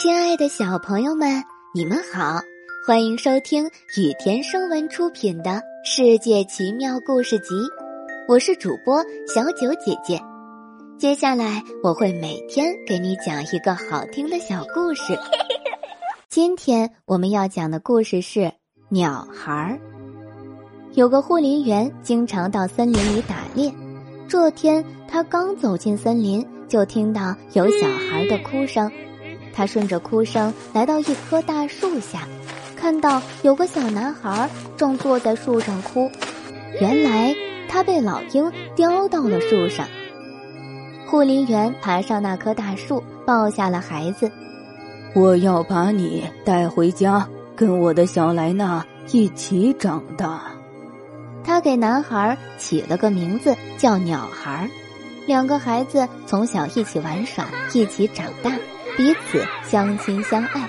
亲爱的小朋友们，你们好，欢迎收听雨田声文出品的《世界奇妙故事集》，我是主播小九姐姐。接下来我会每天给你讲一个好听的小故事。今天我们要讲的故事是鸟孩儿。有个护林员经常到森林里打猎，这天他刚走进森林，就听到有小孩的哭声。他顺着哭声来到一棵大树下，看到有个小男孩正坐在树上哭。原来他被老鹰叼到了树上。护林员爬上那棵大树，抱下了孩子。我要把你带回家，跟我的小莱娜一起长大。他给男孩起了个名字，叫鸟孩。两个孩子从小一起玩耍，一起长大。彼此相亲相爱。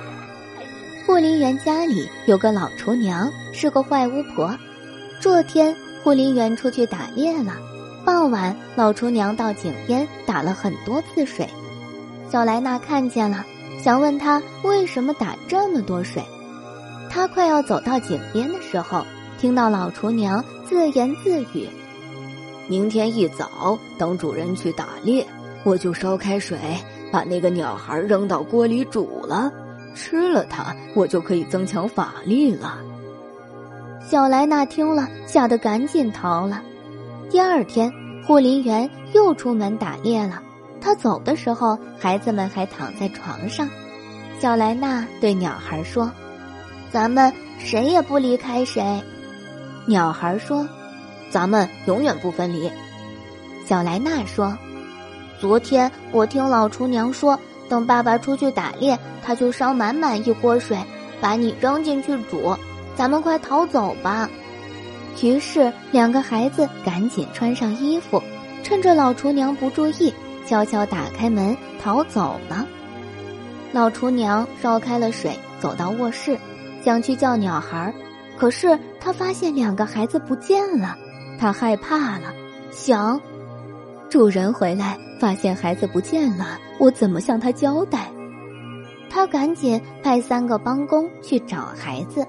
护林员家里有个老厨娘，是个坏巫婆。这天，护林员出去打猎了。傍晚，老厨娘到井边打了很多次水。小莱娜看见了，想问他为什么打这么多水。他快要走到井边的时候，听到老厨娘自言自语：“明天一早，等主人去打猎，我就烧开水。”把那个鸟孩扔到锅里煮了，吃了它，我就可以增强法力了。小莱娜听了，吓得赶紧逃了。第二天，护林员又出门打猎了。他走的时候，孩子们还躺在床上。小莱娜对鸟孩说：“咱们谁也不离开谁。”鸟孩说：“咱们永远不分离。”小莱娜说。昨天我听老厨娘说，等爸爸出去打猎，他就烧满满一锅水，把你扔进去煮。咱们快逃走吧！于是两个孩子赶紧穿上衣服，趁着老厨娘不注意，悄悄打开门逃走了。老厨娘烧开了水，走到卧室，想去叫鸟孩儿，可是她发现两个孩子不见了，她害怕了，想。主人回来，发现孩子不见了，我怎么向他交代？他赶紧派三个帮工去找孩子。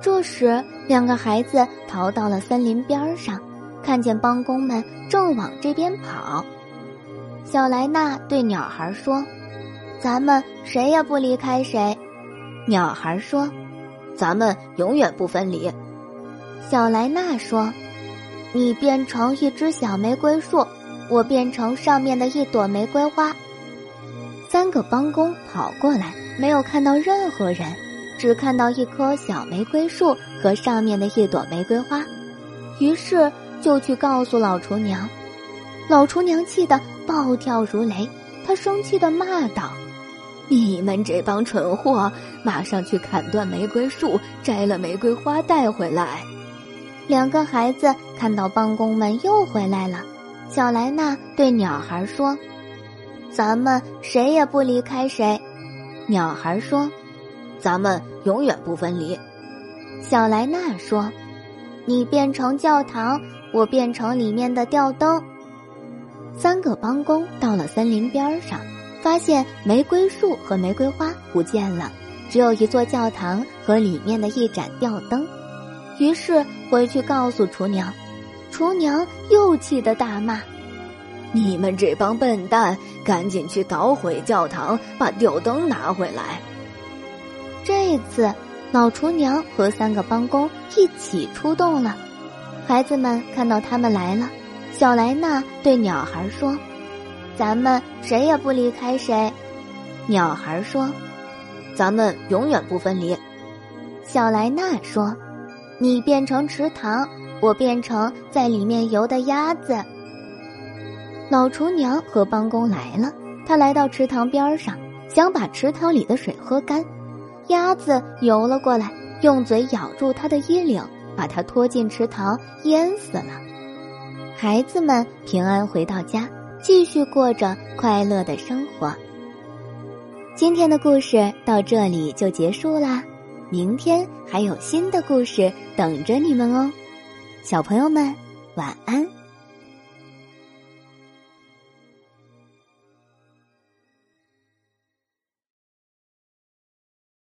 这时，两个孩子逃到了森林边上，看见帮工们正往这边跑。小莱娜对鸟孩说：“咱们谁也不离开谁。”鸟孩说：“咱们永远不分离。”小莱娜说：“你变成一只小玫瑰树。”我变成上面的一朵玫瑰花。三个帮工跑过来，没有看到任何人，只看到一棵小玫瑰树和上面的一朵玫瑰花，于是就去告诉老厨娘。老厨娘气得暴跳如雷，她生气的骂道：“你们这帮蠢货，马上去砍断玫瑰树，摘了玫瑰花带回来。”两个孩子看到帮工们又回来了。小莱娜对鸟孩说：“咱们谁也不离开谁。”鸟孩说：“咱们永远不分离。”小莱娜说：“你变成教堂，我变成里面的吊灯。”三个帮工到了森林边上，发现玫瑰树和玫瑰花不见了，只有一座教堂和里面的一盏吊灯。于是回去告诉厨娘。厨娘又气得大骂：“你们这帮笨蛋，赶紧去捣毁教堂，把吊灯拿回来！”这次，老厨娘和三个帮工一起出动了。孩子们看到他们来了，小莱娜对鸟孩说：“咱们谁也不离开谁。”鸟孩说：“咱们永远不分离。”小莱娜说：“你变成池塘。”我变成在里面游的鸭子。老厨娘和帮工来了，他来到池塘边上，想把池塘里的水喝干。鸭子游了过来，用嘴咬住他的衣领，把他拖进池塘，淹死了。孩子们平安回到家，继续过着快乐的生活。今天的故事到这里就结束啦，明天还有新的故事等着你们哦。小朋友们，晚安。